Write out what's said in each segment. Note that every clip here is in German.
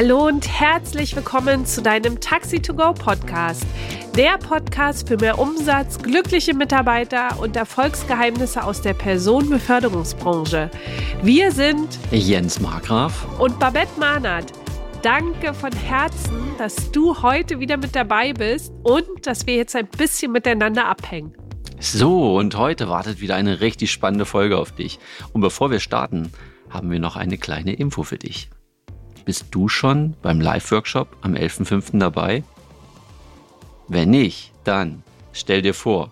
Hallo und herzlich willkommen zu deinem Taxi to Go Podcast. Der Podcast für mehr Umsatz, glückliche Mitarbeiter und Erfolgsgeheimnisse aus der Personenbeförderungsbranche. Wir sind Jens Markgraf und Babette Mahnert. Danke von Herzen, dass du heute wieder mit dabei bist und dass wir jetzt ein bisschen miteinander abhängen. So, und heute wartet wieder eine richtig spannende Folge auf dich. Und bevor wir starten, haben wir noch eine kleine Info für dich. Bist du schon beim Live-Workshop am 11.05. dabei? Wenn nicht, dann stell dir vor,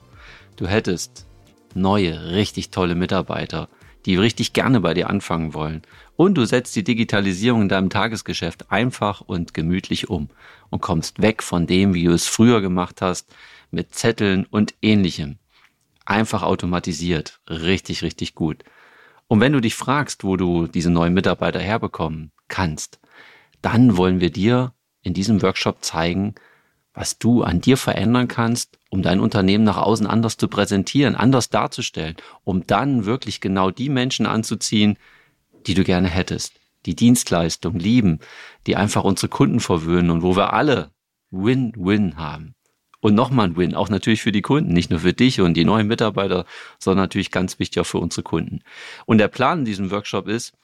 du hättest neue, richtig tolle Mitarbeiter, die richtig gerne bei dir anfangen wollen. Und du setzt die Digitalisierung in deinem Tagesgeschäft einfach und gemütlich um und kommst weg von dem, wie du es früher gemacht hast, mit Zetteln und ähnlichem. Einfach automatisiert. Richtig, richtig gut. Und wenn du dich fragst, wo du diese neuen Mitarbeiter herbekommen kannst, dann wollen wir dir in diesem Workshop zeigen, was du an dir verändern kannst, um dein Unternehmen nach außen anders zu präsentieren, anders darzustellen, um dann wirklich genau die Menschen anzuziehen, die du gerne hättest, die Dienstleistung lieben, die einfach unsere Kunden verwöhnen und wo wir alle Win-Win haben. Und nochmal ein Win, auch natürlich für die Kunden, nicht nur für dich und die neuen Mitarbeiter, sondern natürlich ganz wichtig auch für unsere Kunden. Und der Plan in diesem Workshop ist,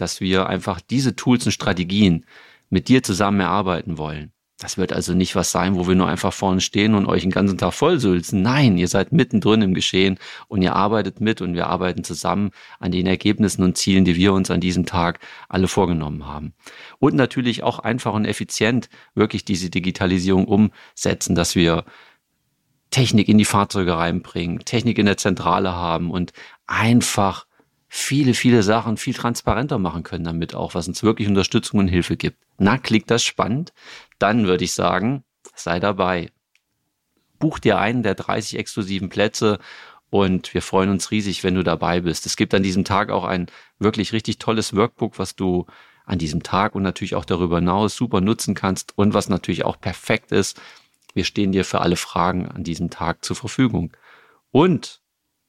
dass wir einfach diese Tools und Strategien mit dir zusammen erarbeiten wollen. Das wird also nicht was sein, wo wir nur einfach vorne stehen und euch den ganzen Tag vollsülzen. Nein, ihr seid mittendrin im Geschehen und ihr arbeitet mit und wir arbeiten zusammen an den Ergebnissen und Zielen, die wir uns an diesem Tag alle vorgenommen haben. Und natürlich auch einfach und effizient wirklich diese Digitalisierung umsetzen, dass wir Technik in die Fahrzeuge reinbringen, Technik in der Zentrale haben und einfach viele, viele Sachen viel transparenter machen können damit auch, was uns wirklich Unterstützung und Hilfe gibt. Na, klingt das spannend? Dann würde ich sagen, sei dabei. Buch dir einen der 30 exklusiven Plätze und wir freuen uns riesig, wenn du dabei bist. Es gibt an diesem Tag auch ein wirklich richtig tolles Workbook, was du an diesem Tag und natürlich auch darüber hinaus super nutzen kannst und was natürlich auch perfekt ist. Wir stehen dir für alle Fragen an diesem Tag zur Verfügung. Und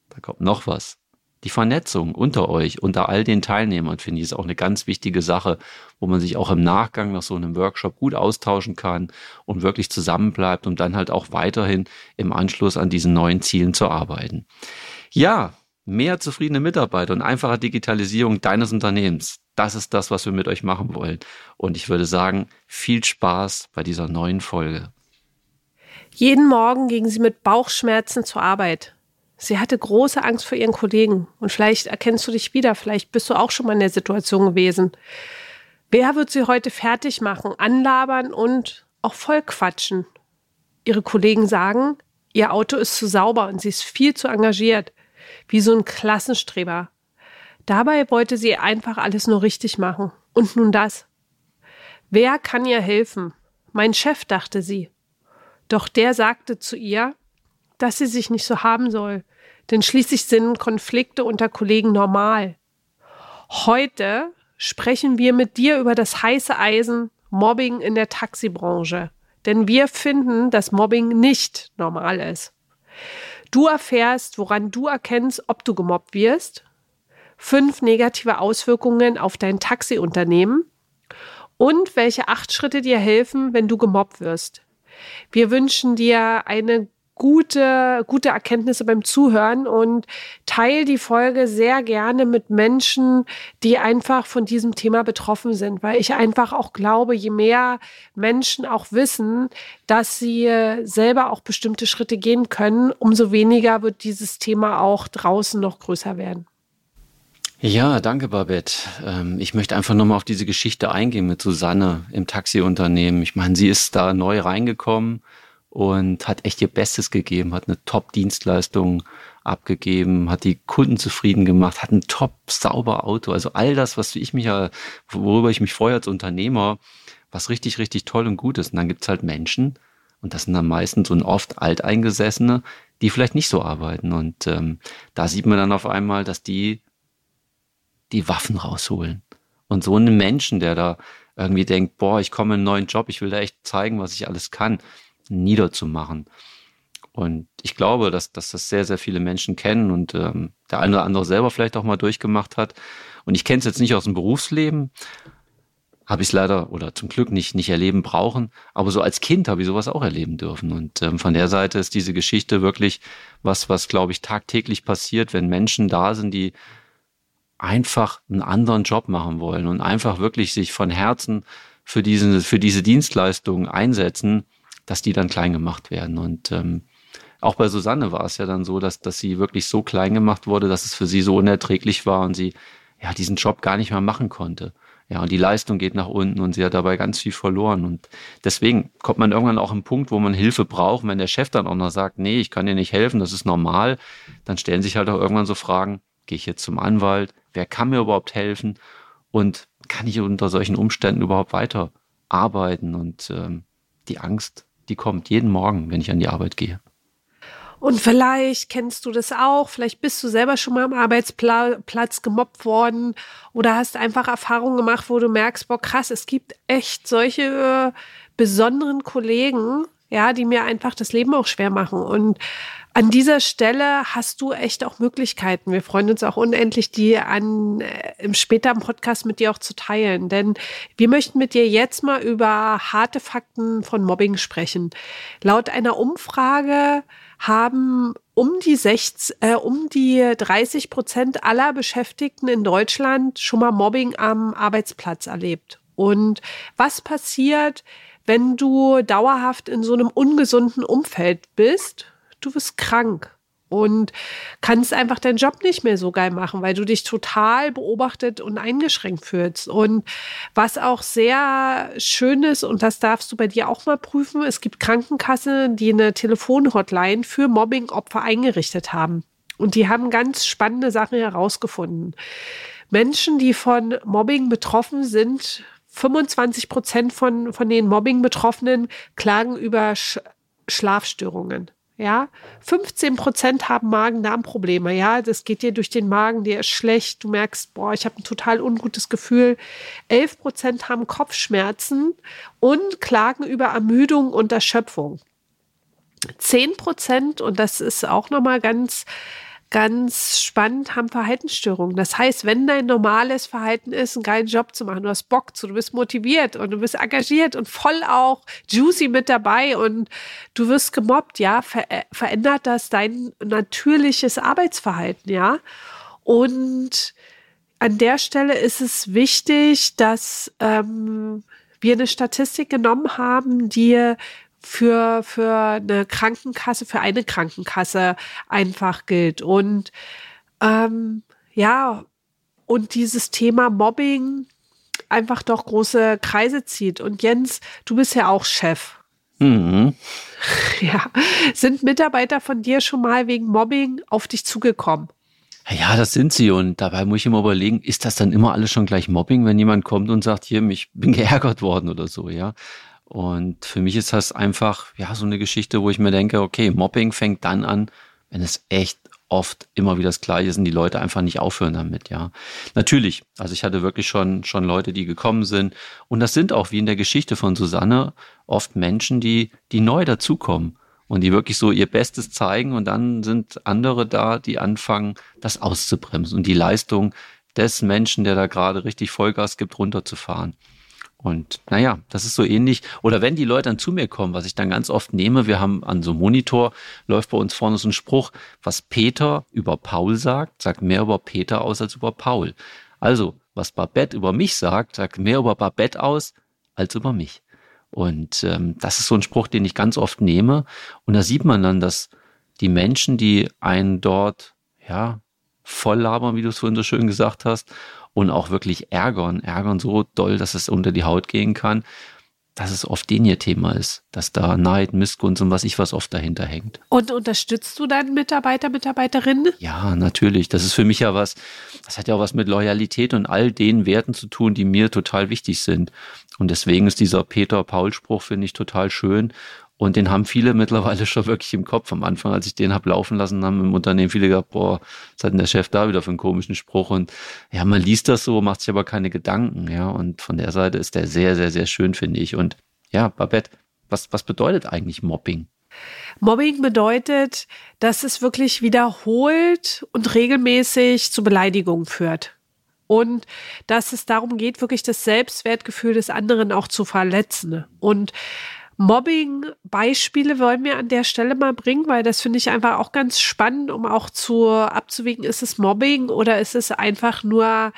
da kommt noch was die Vernetzung unter euch, unter all den Teilnehmern, finde ich, ist auch eine ganz wichtige Sache, wo man sich auch im Nachgang nach so einem Workshop gut austauschen kann und wirklich zusammenbleibt, um dann halt auch weiterhin im Anschluss an diesen neuen Zielen zu arbeiten. Ja, mehr zufriedene Mitarbeiter und einfache Digitalisierung deines Unternehmens. Das ist das, was wir mit euch machen wollen. Und ich würde sagen, viel Spaß bei dieser neuen Folge. Jeden Morgen gingen sie mit Bauchschmerzen zur Arbeit. Sie hatte große Angst vor ihren Kollegen. Und vielleicht erkennst du dich wieder, vielleicht bist du auch schon mal in der Situation gewesen. Wer wird sie heute fertig machen, anlabern und auch voll quatschen? Ihre Kollegen sagen, ihr Auto ist zu sauber und sie ist viel zu engagiert, wie so ein Klassenstreber. Dabei wollte sie einfach alles nur richtig machen. Und nun das. Wer kann ihr helfen? Mein Chef, dachte sie. Doch der sagte zu ihr, dass sie sich nicht so haben soll, denn schließlich sind Konflikte unter Kollegen normal. Heute sprechen wir mit dir über das heiße Eisen Mobbing in der Taxibranche. Denn wir finden, dass Mobbing nicht normal ist. Du erfährst, woran du erkennst, ob du gemobbt wirst. Fünf negative Auswirkungen auf dein Taxiunternehmen. Und welche acht Schritte dir helfen, wenn du gemobbt wirst. Wir wünschen dir eine gute, gute Erkenntnisse beim Zuhören und teile die Folge sehr gerne mit Menschen, die einfach von diesem Thema betroffen sind, weil ich einfach auch glaube, je mehr Menschen auch wissen, dass sie selber auch bestimmte Schritte gehen können, umso weniger wird dieses Thema auch draußen noch größer werden. Ja, danke, Babette. Ähm, ich möchte einfach nochmal auf diese Geschichte eingehen mit Susanne im Taxiunternehmen. Ich meine, sie ist da neu reingekommen und hat echt ihr Bestes gegeben, hat eine Top-Dienstleistung abgegeben, hat die Kunden zufrieden gemacht, hat ein top sauber Auto. Also all das, was ich mich ja, worüber ich mich freue als Unternehmer, was richtig, richtig toll und gut ist. Und dann gibt's halt Menschen, und das sind dann meistens und oft Alteingesessene, die vielleicht nicht so arbeiten. Und ähm, da sieht man dann auf einmal, dass die die Waffen rausholen. Und so einen Menschen, der da irgendwie denkt, boah, ich komme in einen neuen Job, ich will da echt zeigen, was ich alles kann, niederzumachen. Und ich glaube, dass, dass das sehr, sehr viele Menschen kennen und ähm, der eine oder andere selber vielleicht auch mal durchgemacht hat. Und ich kenne es jetzt nicht aus dem Berufsleben, habe ich es leider oder zum Glück nicht, nicht erleben brauchen. Aber so als Kind habe ich sowas auch erleben dürfen. Und ähm, von der Seite ist diese Geschichte wirklich was, was, glaube ich, tagtäglich passiert, wenn Menschen da sind, die einfach einen anderen Job machen wollen und einfach wirklich sich von Herzen für diese, für diese Dienstleistungen einsetzen, dass die dann klein gemacht werden. Und ähm, auch bei Susanne war es ja dann so, dass, dass sie wirklich so klein gemacht wurde, dass es für sie so unerträglich war und sie ja diesen Job gar nicht mehr machen konnte. Ja, und die Leistung geht nach unten und sie hat dabei ganz viel verloren. Und deswegen kommt man irgendwann auch im Punkt, wo man Hilfe braucht. wenn der Chef dann auch noch sagt, nee, ich kann dir nicht helfen, das ist normal, dann stellen sich halt auch irgendwann so Fragen, gehe ich jetzt zum Anwalt? Wer kann mir überhaupt helfen? Und kann ich unter solchen Umständen überhaupt weiter arbeiten? Und ähm, die Angst, die kommt jeden Morgen, wenn ich an die Arbeit gehe. Und vielleicht kennst du das auch, vielleicht bist du selber schon mal am Arbeitsplatz gemobbt worden oder hast einfach Erfahrungen gemacht, wo du merkst, boah, krass, es gibt echt solche äh, besonderen Kollegen, ja, die mir einfach das Leben auch schwer machen. Und an dieser Stelle hast du echt auch Möglichkeiten. Wir freuen uns auch unendlich, die an, äh, im späteren Podcast mit dir auch zu teilen. Denn wir möchten mit dir jetzt mal über harte Fakten von Mobbing sprechen. Laut einer Umfrage haben um die 60, äh, um die 30 Prozent aller Beschäftigten in Deutschland schon mal Mobbing am Arbeitsplatz erlebt. Und was passiert, wenn du dauerhaft in so einem ungesunden Umfeld bist? Du wirst krank und kannst einfach deinen Job nicht mehr so geil machen, weil du dich total beobachtet und eingeschränkt fühlst. Und was auch sehr schön ist, und das darfst du bei dir auch mal prüfen, es gibt Krankenkassen, die eine Telefonhotline für Mobbingopfer eingerichtet haben. Und die haben ganz spannende Sachen herausgefunden. Menschen, die von Mobbing betroffen sind, 25 Prozent von, von den Mobbing-Betroffenen klagen über Sch Schlafstörungen. Ja, 15 Prozent haben Magen-Darm-Probleme. Ja, das geht dir durch den Magen, der ist schlecht. Du merkst, boah, ich habe ein total ungutes Gefühl. 11 Prozent haben Kopfschmerzen und klagen über Ermüdung und Erschöpfung. 10 Prozent, und das ist auch nochmal ganz ganz spannend, haben Verhaltensstörungen. Das heißt, wenn dein normales Verhalten ist, einen geilen Job zu machen, du hast Bock zu, du bist motiviert und du bist engagiert und voll auch juicy mit dabei und du wirst gemobbt, ja, ver äh, verändert das dein natürliches Arbeitsverhalten, ja. Und an der Stelle ist es wichtig, dass ähm, wir eine Statistik genommen haben, die für, für eine Krankenkasse, für eine Krankenkasse einfach gilt. Und ähm, ja, und dieses Thema Mobbing einfach doch große Kreise zieht. Und Jens, du bist ja auch Chef. Mhm. Ja. Sind Mitarbeiter von dir schon mal wegen Mobbing auf dich zugekommen? Ja, das sind sie. Und dabei muss ich immer überlegen, ist das dann immer alles schon gleich Mobbing, wenn jemand kommt und sagt, hier, ich bin geärgert worden oder so, ja? Und für mich ist das einfach, ja, so eine Geschichte, wo ich mir denke, okay, Mobbing fängt dann an, wenn es echt oft immer wieder das Gleiche ist und die Leute einfach nicht aufhören damit, ja. Natürlich, also ich hatte wirklich schon, schon Leute, die gekommen sind. Und das sind auch, wie in der Geschichte von Susanne, oft Menschen, die, die neu dazukommen und die wirklich so ihr Bestes zeigen und dann sind andere da, die anfangen, das auszubremsen und die Leistung des Menschen, der da gerade richtig Vollgas gibt, runterzufahren. Und naja, das ist so ähnlich. Oder wenn die Leute dann zu mir kommen, was ich dann ganz oft nehme, wir haben an so einem Monitor, läuft bei uns vorne so ein Spruch, was Peter über Paul sagt, sagt mehr über Peter aus als über Paul. Also, was Babette über mich sagt, sagt mehr über Babette aus als über mich. Und ähm, das ist so ein Spruch, den ich ganz oft nehme. Und da sieht man dann, dass die Menschen, die einen dort, ja, voll labern, wie du es vorhin so schön gesagt hast, und auch wirklich ärgern, ärgern so doll, dass es unter die Haut gehen kann, dass es oft den ihr Thema ist, dass da Neid, Missgunst und was ich was oft dahinter hängt. Und unterstützt du deinen Mitarbeiter, Mitarbeiterinnen? Ja, natürlich. Das ist für mich ja was, das hat ja auch was mit Loyalität und all den Werten zu tun, die mir total wichtig sind. Und deswegen ist dieser Peter-Paul-Spruch, finde ich, total schön. Und den haben viele mittlerweile schon wirklich im Kopf. Am Anfang, als ich den hab laufen lassen, haben im Unternehmen viele gesagt, boah, was hat denn der Chef da wieder für einen komischen Spruch? Und ja, man liest das so, macht sich aber keine Gedanken, ja. Und von der Seite ist der sehr, sehr, sehr schön, finde ich. Und ja, Babette, was, was bedeutet eigentlich Mobbing? Mobbing bedeutet, dass es wirklich wiederholt und regelmäßig zu Beleidigungen führt. und dass es darum geht, wirklich das Selbstwertgefühl des anderen auch zu verletzen. Und Mobbing-Beispiele wollen wir an der Stelle mal bringen, weil das finde ich einfach auch ganz spannend, um auch zu abzuwägen, ist es Mobbing oder ist es einfach nur,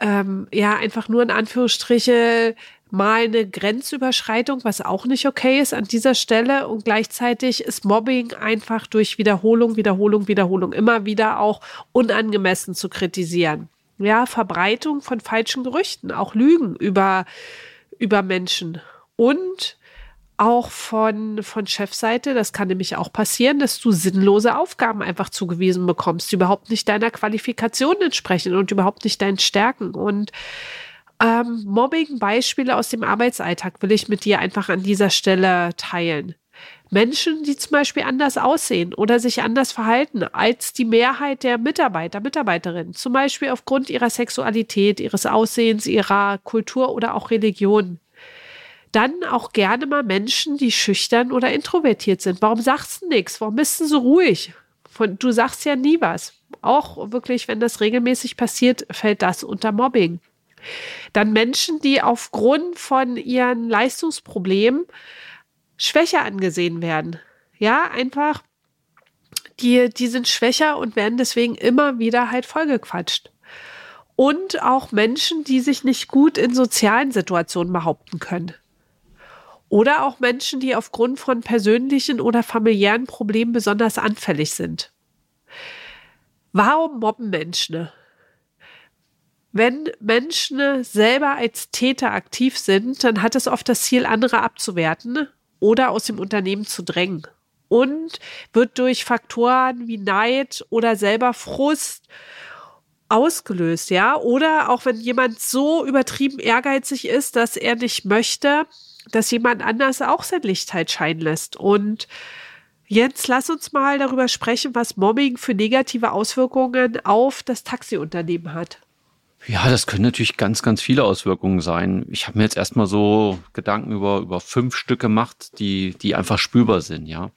ähm, ja, einfach nur in Anführungsstriche mal eine Grenzüberschreitung, was auch nicht okay ist an dieser Stelle. Und gleichzeitig ist Mobbing einfach durch Wiederholung, Wiederholung, Wiederholung immer wieder auch unangemessen zu kritisieren. Ja, Verbreitung von falschen Gerüchten, auch Lügen über, über Menschen. Und auch von, von Chefseite, das kann nämlich auch passieren, dass du sinnlose Aufgaben einfach zugewiesen bekommst, die überhaupt nicht deiner Qualifikation entsprechen und überhaupt nicht deinen Stärken. Und ähm, Mobbing-Beispiele aus dem Arbeitsalltag will ich mit dir einfach an dieser Stelle teilen. Menschen, die zum Beispiel anders aussehen oder sich anders verhalten als die Mehrheit der Mitarbeiter, Mitarbeiterinnen, zum Beispiel aufgrund ihrer Sexualität, ihres Aussehens, ihrer Kultur oder auch Religion. Dann auch gerne mal Menschen, die schüchtern oder introvertiert sind. Warum sagst du nichts? Warum bist du so ruhig? Von, du sagst ja nie was. Auch wirklich, wenn das regelmäßig passiert, fällt das unter Mobbing. Dann Menschen, die aufgrund von ihren Leistungsproblemen schwächer angesehen werden. Ja, einfach, die, die sind schwächer und werden deswegen immer wieder halt vollgequatscht. Und auch Menschen, die sich nicht gut in sozialen Situationen behaupten können. Oder auch Menschen, die aufgrund von persönlichen oder familiären Problemen besonders anfällig sind. Warum mobben Menschen? Wenn Menschen selber als Täter aktiv sind, dann hat es oft das Ziel, andere abzuwerten oder aus dem Unternehmen zu drängen. Und wird durch Faktoren wie Neid oder selber Frust ausgelöst, ja. Oder auch wenn jemand so übertrieben ehrgeizig ist, dass er nicht möchte, dass jemand anders auch sein Licht halt scheinen lässt. Und jetzt lass uns mal darüber sprechen, was Mobbing für negative Auswirkungen auf das Taxiunternehmen hat. Ja, das können natürlich ganz, ganz viele Auswirkungen sein. Ich habe mir jetzt erstmal so Gedanken über, über fünf Stück gemacht, die, die einfach spürbar sind, ja.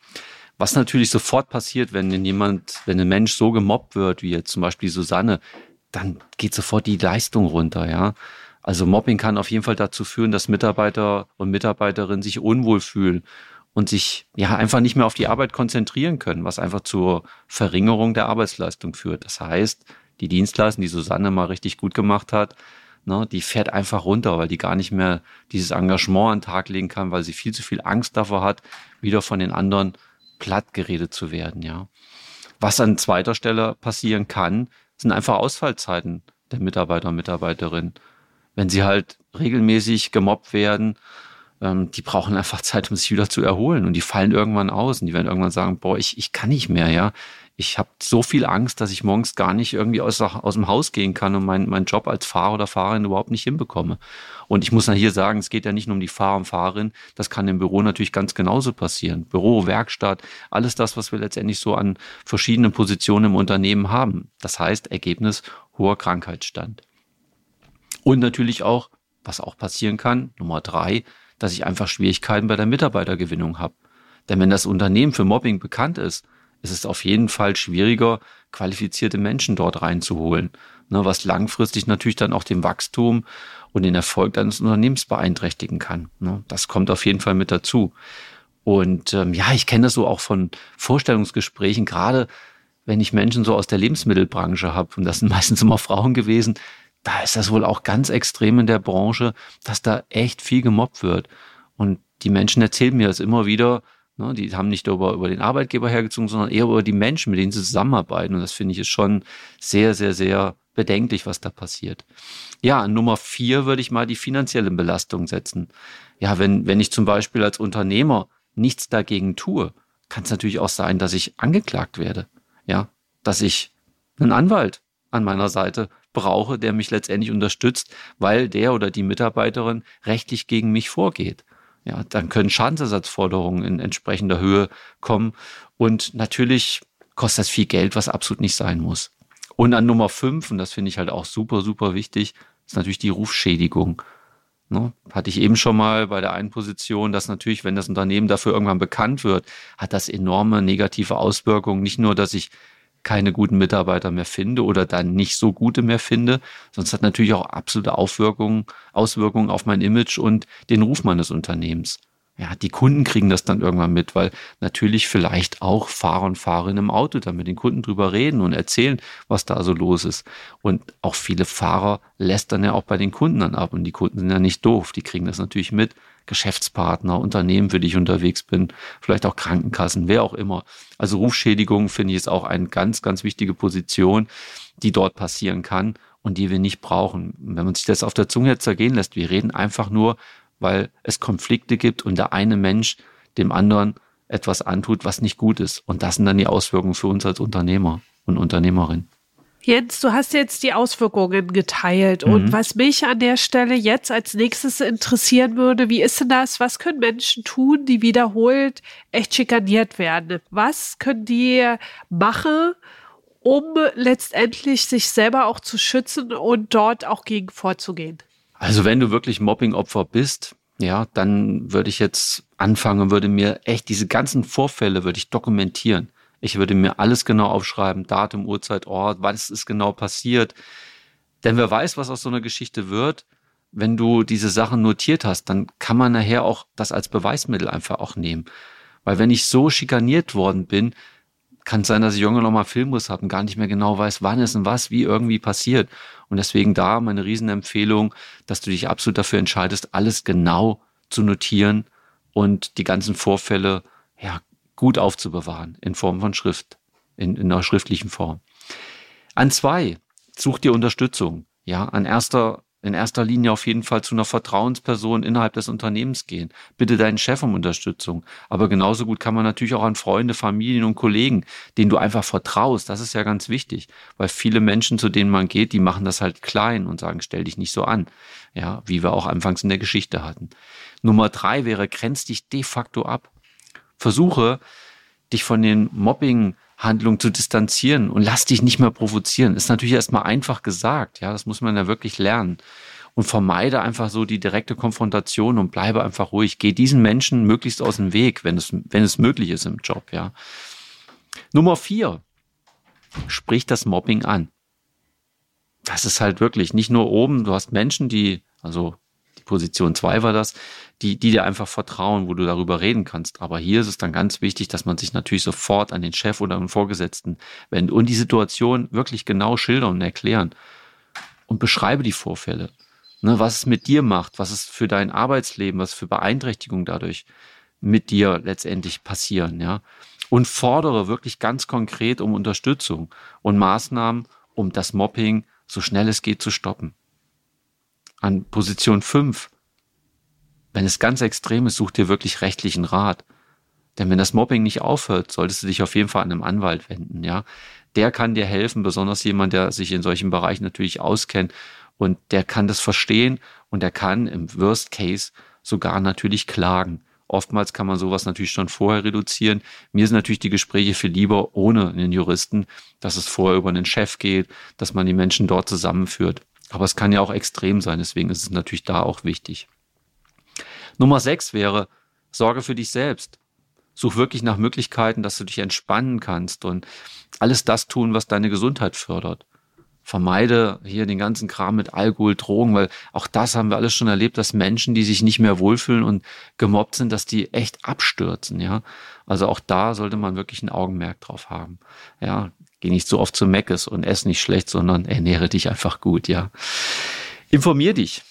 Was natürlich sofort passiert, wenn jemand, wenn ein Mensch so gemobbt wird, wie jetzt zum Beispiel Susanne, dann geht sofort die Leistung runter, ja. Also Mobbing kann auf jeden Fall dazu führen, dass Mitarbeiter und Mitarbeiterinnen sich unwohl fühlen und sich ja einfach nicht mehr auf die Arbeit konzentrieren können, was einfach zur Verringerung der Arbeitsleistung führt. Das heißt, die Dienstleistung, die Susanne mal richtig gut gemacht hat, ne, die fährt einfach runter, weil die gar nicht mehr dieses Engagement an den Tag legen kann, weil sie viel zu viel Angst davor hat, wieder von den anderen platt geredet zu werden, ja. Was an zweiter Stelle passieren kann, sind einfach Ausfallzeiten der Mitarbeiter und Mitarbeiterinnen wenn sie halt regelmäßig gemobbt werden, ähm, die brauchen einfach Zeit, um sich wieder zu erholen und die fallen irgendwann aus und die werden irgendwann sagen, boah, ich, ich kann nicht mehr, ja. Ich habe so viel Angst, dass ich morgens gar nicht irgendwie aus, aus dem Haus gehen kann und meinen mein Job als Fahrer oder Fahrerin überhaupt nicht hinbekomme. Und ich muss dann hier sagen, es geht ja nicht nur um die Fahrer und Fahrerin, das kann im Büro natürlich ganz genauso passieren. Büro, Werkstatt, alles das, was wir letztendlich so an verschiedenen Positionen im Unternehmen haben. Das heißt, Ergebnis hoher Krankheitsstand. Und natürlich auch, was auch passieren kann, Nummer drei, dass ich einfach Schwierigkeiten bei der Mitarbeitergewinnung habe. Denn wenn das Unternehmen für Mobbing bekannt ist, ist es auf jeden Fall schwieriger, qualifizierte Menschen dort reinzuholen, ne, was langfristig natürlich dann auch den Wachstum und den Erfolg deines Unternehmens beeinträchtigen kann. Ne. Das kommt auf jeden Fall mit dazu. Und ähm, ja, ich kenne das so auch von Vorstellungsgesprächen, gerade wenn ich Menschen so aus der Lebensmittelbranche habe, und das sind meistens immer Frauen gewesen, da ist das wohl auch ganz extrem in der Branche, dass da echt viel gemobbt wird. Und die Menschen erzählen mir das immer wieder. Ne, die haben nicht über, über den Arbeitgeber hergezogen, sondern eher über die Menschen, mit denen sie zusammenarbeiten. Und das finde ich ist schon sehr, sehr, sehr bedenklich, was da passiert. Ja, Nummer vier würde ich mal die finanzielle Belastung setzen. Ja, wenn, wenn ich zum Beispiel als Unternehmer nichts dagegen tue, kann es natürlich auch sein, dass ich angeklagt werde. Ja, dass ich einen Anwalt an meiner Seite brauche, der mich letztendlich unterstützt, weil der oder die Mitarbeiterin rechtlich gegen mich vorgeht. Ja, dann können Schadensersatzforderungen in entsprechender Höhe kommen und natürlich kostet das viel Geld, was absolut nicht sein muss. Und an Nummer fünf, und das finde ich halt auch super, super wichtig, ist natürlich die Rufschädigung. Ne? Hatte ich eben schon mal bei der einen Position, dass natürlich, wenn das Unternehmen dafür irgendwann bekannt wird, hat das enorme negative Auswirkungen. Nicht nur, dass ich keine guten Mitarbeiter mehr finde oder dann nicht so gute mehr finde. Sonst hat natürlich auch absolute Auswirkungen, Auswirkungen auf mein Image und den Ruf meines Unternehmens. Ja, die Kunden kriegen das dann irgendwann mit, weil natürlich vielleicht auch Fahrer und Fahrerinnen im Auto dann mit den Kunden drüber reden und erzählen, was da so los ist. Und auch viele Fahrer lässt dann ja auch bei den Kunden dann ab und die Kunden sind ja nicht doof, die kriegen das natürlich mit. Geschäftspartner, Unternehmen, für die ich unterwegs bin, vielleicht auch Krankenkassen, wer auch immer. Also Rufschädigung finde ich ist auch eine ganz, ganz wichtige Position, die dort passieren kann und die wir nicht brauchen. Wenn man sich das auf der Zunge zergehen lässt, wir reden einfach nur weil es Konflikte gibt und der eine Mensch dem anderen etwas antut, was nicht gut ist. Und das sind dann die Auswirkungen für uns als Unternehmer und Unternehmerin. Jens, du hast jetzt die Auswirkungen geteilt. Mhm. Und was mich an der Stelle jetzt als nächstes interessieren würde, wie ist denn das? Was können Menschen tun, die wiederholt echt schikaniert werden? Was können die machen, um letztendlich sich selber auch zu schützen und dort auch gegen vorzugehen? Also wenn du wirklich Mobbing-Opfer bist, ja, dann würde ich jetzt anfangen, würde mir echt diese ganzen Vorfälle würde ich dokumentieren. Ich würde mir alles genau aufschreiben, Datum, Uhrzeit, Ort, was ist genau passiert. Denn wer weiß, was aus so einer Geschichte wird, wenn du diese Sachen notiert hast, dann kann man nachher auch das als Beweismittel einfach auch nehmen. Weil wenn ich so schikaniert worden bin, kann es sein, dass ich irgendwann noch mal Filmriss habe und gar nicht mehr genau weiß, wann ist und was, wie irgendwie passiert. Und deswegen da meine Riesenempfehlung, dass du dich absolut dafür entscheidest, alles genau zu notieren und die ganzen Vorfälle ja, gut aufzubewahren in Form von Schrift, in, in einer schriftlichen Form. An zwei, such dir Unterstützung. Ja, an erster in erster Linie auf jeden Fall zu einer Vertrauensperson innerhalb des Unternehmens gehen. Bitte deinen Chef um Unterstützung. Aber genauso gut kann man natürlich auch an Freunde, Familien und Kollegen, denen du einfach vertraust. Das ist ja ganz wichtig, weil viele Menschen, zu denen man geht, die machen das halt klein und sagen, stell dich nicht so an. Ja, wie wir auch anfangs in der Geschichte hatten. Nummer drei wäre, grenz dich de facto ab. Versuche, dich von den Mobbing Handlung zu distanzieren und lass dich nicht mehr provozieren. Ist natürlich erstmal einfach gesagt, ja, das muss man ja wirklich lernen. Und vermeide einfach so die direkte Konfrontation und bleibe einfach ruhig. Geh diesen Menschen möglichst aus dem Weg, wenn es, wenn es möglich ist im Job, ja. Nummer vier. Sprich das Mobbing an. Das ist halt wirklich nicht nur oben, du hast Menschen, die, also Position zwei war das, die, die dir einfach vertrauen, wo du darüber reden kannst. Aber hier ist es dann ganz wichtig, dass man sich natürlich sofort an den Chef oder den Vorgesetzten wendet und die Situation wirklich genau schildern und erklären. Und beschreibe die Vorfälle. Ne, was es mit dir macht, was es für dein Arbeitsleben, was für Beeinträchtigungen dadurch mit dir letztendlich passieren, ja. Und fordere wirklich ganz konkret um Unterstützung und Maßnahmen, um das Mobbing so schnell es geht zu stoppen. An Position 5 wenn es ganz extrem ist, such dir wirklich rechtlichen Rat. Denn wenn das Mobbing nicht aufhört, solltest du dich auf jeden Fall an einen Anwalt wenden, ja. Der kann dir helfen, besonders jemand, der sich in solchen Bereichen natürlich auskennt und der kann das verstehen und der kann im Worst Case sogar natürlich klagen. Oftmals kann man sowas natürlich schon vorher reduzieren. Mir sind natürlich die Gespräche viel lieber ohne einen Juristen, dass es vorher über einen Chef geht, dass man die Menschen dort zusammenführt. Aber es kann ja auch extrem sein, deswegen ist es natürlich da auch wichtig. Nummer sechs wäre, sorge für dich selbst. Such wirklich nach Möglichkeiten, dass du dich entspannen kannst und alles das tun, was deine Gesundheit fördert. Vermeide hier den ganzen Kram mit Alkohol, Drogen, weil auch das haben wir alles schon erlebt, dass Menschen, die sich nicht mehr wohlfühlen und gemobbt sind, dass die echt abstürzen, ja. Also auch da sollte man wirklich ein Augenmerk drauf haben. Ja, geh nicht so oft zu Meckes und ess nicht schlecht, sondern ernähre dich einfach gut, ja. Informier dich.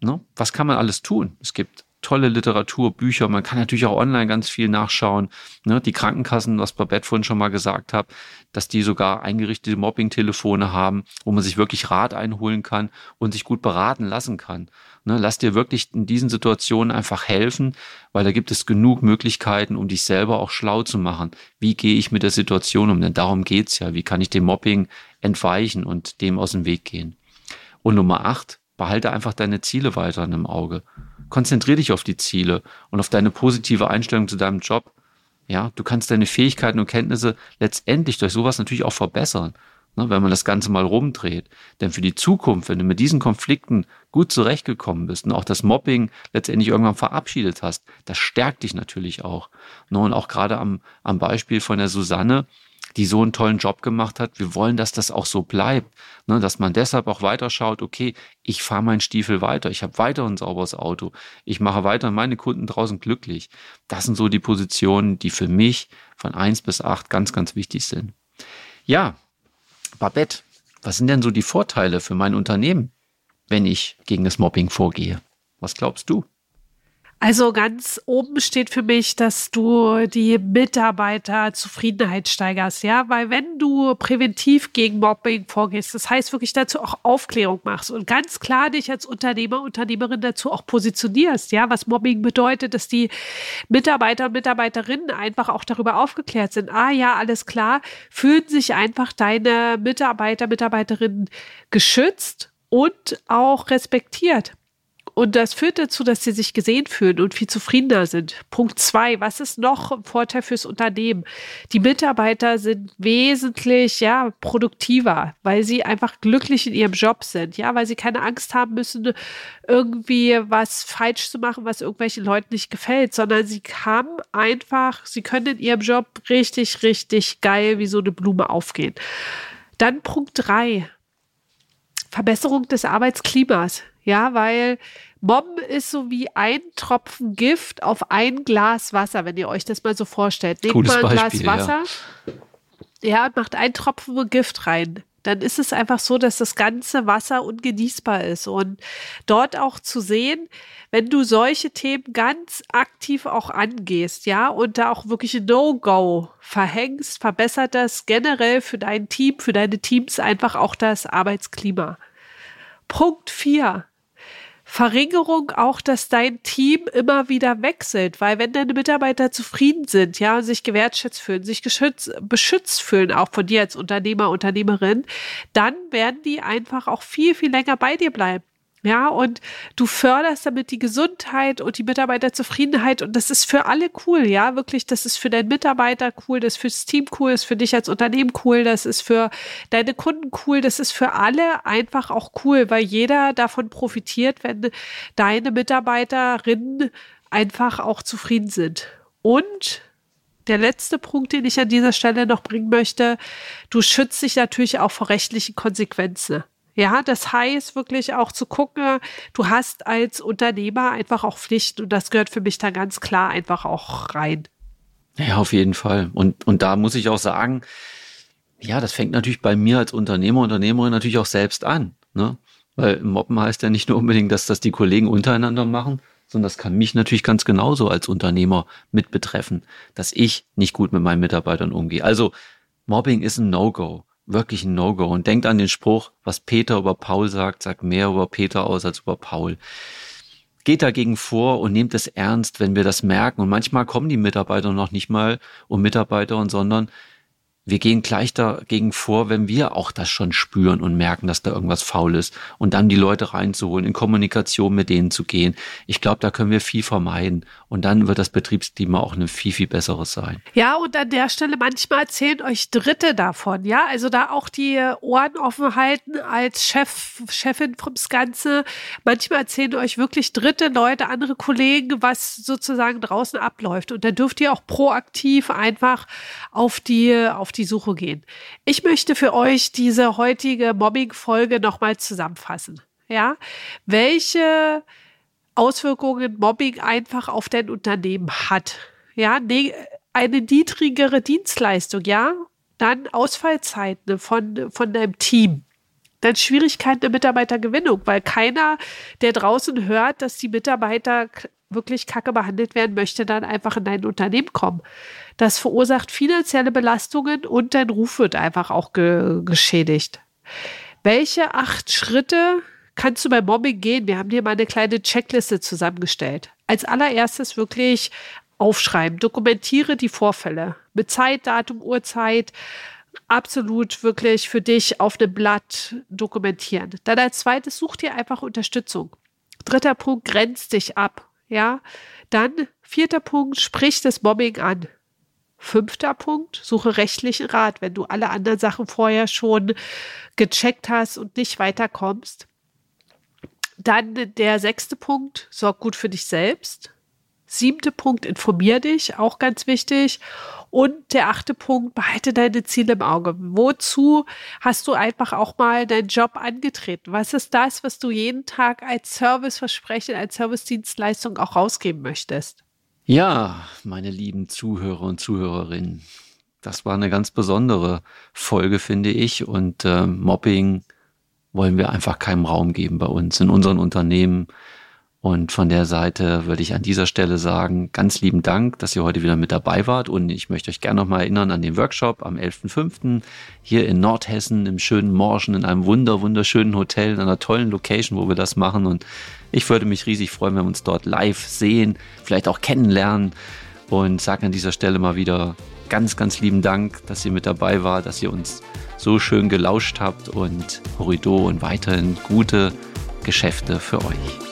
Ne? Was kann man alles tun? Es gibt tolle Literatur, Bücher. Man kann natürlich auch online ganz viel nachschauen. Ne, die Krankenkassen, was Babette vorhin schon mal gesagt hat, dass die sogar eingerichtete Mobbing-Telefone haben, wo man sich wirklich Rat einholen kann und sich gut beraten lassen kann. Ne, lass dir wirklich in diesen Situationen einfach helfen, weil da gibt es genug Möglichkeiten, um dich selber auch schlau zu machen. Wie gehe ich mit der Situation um? Denn darum geht's ja. Wie kann ich dem Mobbing entweichen und dem aus dem Weg gehen? Und Nummer acht, behalte einfach deine Ziele weiter im Auge konzentriere dich auf die Ziele und auf deine positive Einstellung zu deinem Job. Ja, du kannst deine Fähigkeiten und Kenntnisse letztendlich durch sowas natürlich auch verbessern, ne, wenn man das Ganze mal rumdreht. Denn für die Zukunft, wenn du mit diesen Konflikten gut zurechtgekommen bist und auch das Mobbing letztendlich irgendwann verabschiedet hast, das stärkt dich natürlich auch. Ne, und auch gerade am, am Beispiel von der Susanne, die so einen tollen Job gemacht hat. Wir wollen, dass das auch so bleibt. Ne, dass man deshalb auch weiter schaut, okay, ich fahre meinen Stiefel weiter, ich habe weiter ein sauberes Auto, ich mache weiter meine Kunden draußen glücklich. Das sind so die Positionen, die für mich von eins bis acht ganz, ganz wichtig sind. Ja, Babette, was sind denn so die Vorteile für mein Unternehmen, wenn ich gegen das Mobbing vorgehe? Was glaubst du? Also ganz oben steht für mich, dass du die Mitarbeiterzufriedenheit steigerst, ja, weil wenn du präventiv gegen Mobbing vorgehst, das heißt wirklich dazu auch Aufklärung machst und ganz klar dich als Unternehmer, Unternehmerin dazu auch positionierst, ja, was Mobbing bedeutet, dass die Mitarbeiter und Mitarbeiterinnen einfach auch darüber aufgeklärt sind. Ah ja, alles klar, fühlen sich einfach deine Mitarbeiter, Mitarbeiterinnen geschützt und auch respektiert. Und das führt dazu, dass sie sich gesehen fühlen und viel zufriedener sind. Punkt zwei, was ist noch ein Vorteil fürs Unternehmen? Die Mitarbeiter sind wesentlich, ja, produktiver, weil sie einfach glücklich in ihrem Job sind, ja, weil sie keine Angst haben müssen, irgendwie was falsch zu machen, was irgendwelchen Leuten nicht gefällt, sondern sie haben einfach, sie können in ihrem Job richtig, richtig geil wie so eine Blume aufgehen. Dann Punkt drei, Verbesserung des Arbeitsklimas. Ja, weil Mobben ist so wie ein Tropfen Gift auf ein Glas Wasser, wenn ihr euch das mal so vorstellt. Nehmt Cooles mal ein Beispiel, Glas Wasser, ja. ja, und macht einen Tropfen Gift rein. Dann ist es einfach so, dass das ganze Wasser ungenießbar ist. Und dort auch zu sehen, wenn du solche Themen ganz aktiv auch angehst, ja, und da auch wirklich ein No-Go verhängst, verbessert das generell für dein Team, für deine Teams einfach auch das Arbeitsklima. Punkt 4. Verringerung auch, dass dein Team immer wieder wechselt, weil wenn deine Mitarbeiter zufrieden sind, ja, und sich gewertschätzt fühlen, sich geschützt, beschützt fühlen, auch von dir als Unternehmer, Unternehmerin, dann werden die einfach auch viel, viel länger bei dir bleiben. Ja, und du förderst damit die Gesundheit und die Mitarbeiterzufriedenheit und das ist für alle cool, ja, wirklich, das ist für deinen Mitarbeiter cool, das ist fürs Team cool, das ist für dich als Unternehmen cool, das ist für deine Kunden cool, das ist für alle einfach auch cool, weil jeder davon profitiert, wenn deine Mitarbeiterinnen einfach auch zufrieden sind. Und der letzte Punkt, den ich an dieser Stelle noch bringen möchte, du schützt dich natürlich auch vor rechtlichen Konsequenzen. Ja, das heißt wirklich auch zu gucken, du hast als Unternehmer einfach auch Pflichten und das gehört für mich da ganz klar einfach auch rein. Ja, auf jeden Fall. Und, und da muss ich auch sagen, ja, das fängt natürlich bei mir als Unternehmer, Unternehmerin natürlich auch selbst an. Ne? Weil Mobben heißt ja nicht nur unbedingt, dass das die Kollegen untereinander machen, sondern das kann mich natürlich ganz genauso als Unternehmer mit betreffen, dass ich nicht gut mit meinen Mitarbeitern umgehe. Also Mobbing ist ein No-Go wirklich ein No-Go. Und denkt an den Spruch, was Peter über Paul sagt, sagt mehr über Peter aus als über Paul. Geht dagegen vor und nehmt es ernst, wenn wir das merken. Und manchmal kommen die Mitarbeiter noch nicht mal um Mitarbeiter, sondern wir gehen gleich dagegen vor, wenn wir auch das schon spüren und merken, dass da irgendwas faul ist und dann die Leute reinzuholen, in Kommunikation mit denen zu gehen. Ich glaube, da können wir viel vermeiden und dann wird das Betriebsklima auch ein viel, viel besseres sein. Ja, und an der Stelle manchmal erzählen euch Dritte davon, ja, also da auch die Ohren offen halten als Chef, Chefin vom Ganze. Manchmal erzählen euch wirklich Dritte, Leute, andere Kollegen, was sozusagen draußen abläuft und da dürft ihr auch proaktiv einfach auf die, auf die Suche gehen. Ich möchte für euch diese heutige Mobbing-Folge nochmal zusammenfassen. Ja, welche Auswirkungen Mobbing einfach auf dein Unternehmen hat. Ja, ne, eine niedrigere Dienstleistung, ja, dann Ausfallzeiten von, von deinem Team. Dann Schwierigkeiten der Mitarbeitergewinnung, weil keiner, der draußen hört, dass die Mitarbeiter wirklich kacke behandelt werden möchte, dann einfach in dein Unternehmen kommen. Das verursacht finanzielle Belastungen und dein Ruf wird einfach auch ge geschädigt. Welche acht Schritte kannst du bei Mobbing gehen? Wir haben dir mal eine kleine Checkliste zusammengestellt. Als allererstes wirklich aufschreiben, dokumentiere die Vorfälle mit Zeit, Datum, Uhrzeit, absolut wirklich für dich auf dem Blatt dokumentieren. Dann als zweites such dir einfach Unterstützung. Dritter Punkt, grenzt dich ab. Ja, dann vierter Punkt, sprich das Mobbing an. Fünfter Punkt, suche rechtlichen Rat, wenn du alle anderen Sachen vorher schon gecheckt hast und nicht weiterkommst. Dann der sechste Punkt, sorg gut für dich selbst. Siebte Punkt, informier dich, auch ganz wichtig. Und der achte Punkt, behalte deine Ziele im Auge. Wozu hast du einfach auch mal deinen Job angetreten? Was ist das, was du jeden Tag als Serviceversprechen, als Servicedienstleistung auch rausgeben möchtest? Ja, meine lieben Zuhörer und Zuhörerinnen, das war eine ganz besondere Folge, finde ich. Und äh, Mobbing wollen wir einfach keinem Raum geben bei uns, in unseren Unternehmen. Und von der Seite würde ich an dieser Stelle sagen, ganz lieben Dank, dass ihr heute wieder mit dabei wart. Und ich möchte euch gerne nochmal erinnern an den Workshop am 11.05. hier in Nordhessen im schönen Morschen in einem wunder, wunderschönen Hotel, in einer tollen Location, wo wir das machen. Und ich würde mich riesig freuen, wenn wir uns dort live sehen, vielleicht auch kennenlernen. Und sage an dieser Stelle mal wieder ganz, ganz lieben Dank, dass ihr mit dabei wart, dass ihr uns so schön gelauscht habt und Horrido und weiterhin gute Geschäfte für euch.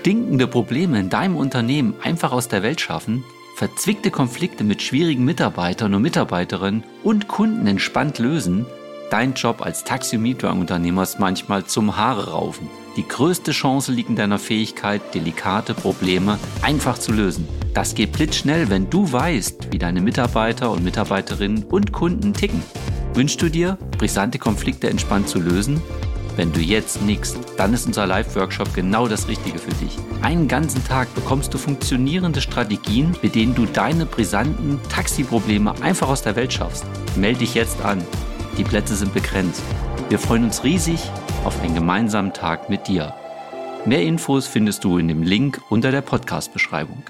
stinkende Probleme in deinem Unternehmen einfach aus der Welt schaffen, verzwickte Konflikte mit schwierigen Mitarbeitern und Mitarbeiterinnen und Kunden entspannt lösen, dein Job als Taxi- und Mietwagenunternehmer ist manchmal zum Haare raufen. Die größte Chance liegt in deiner Fähigkeit, delikate Probleme einfach zu lösen. Das geht blitzschnell, wenn du weißt, wie deine Mitarbeiter und Mitarbeiterinnen und Kunden ticken. Wünschst du dir, brisante Konflikte entspannt zu lösen? Wenn du jetzt nickst, dann ist unser Live-Workshop genau das Richtige für dich. Einen ganzen Tag bekommst du funktionierende Strategien, mit denen du deine brisanten Taxi-Probleme einfach aus der Welt schaffst. Melde dich jetzt an. Die Plätze sind begrenzt. Wir freuen uns riesig auf einen gemeinsamen Tag mit dir. Mehr Infos findest du in dem Link unter der Podcast-Beschreibung.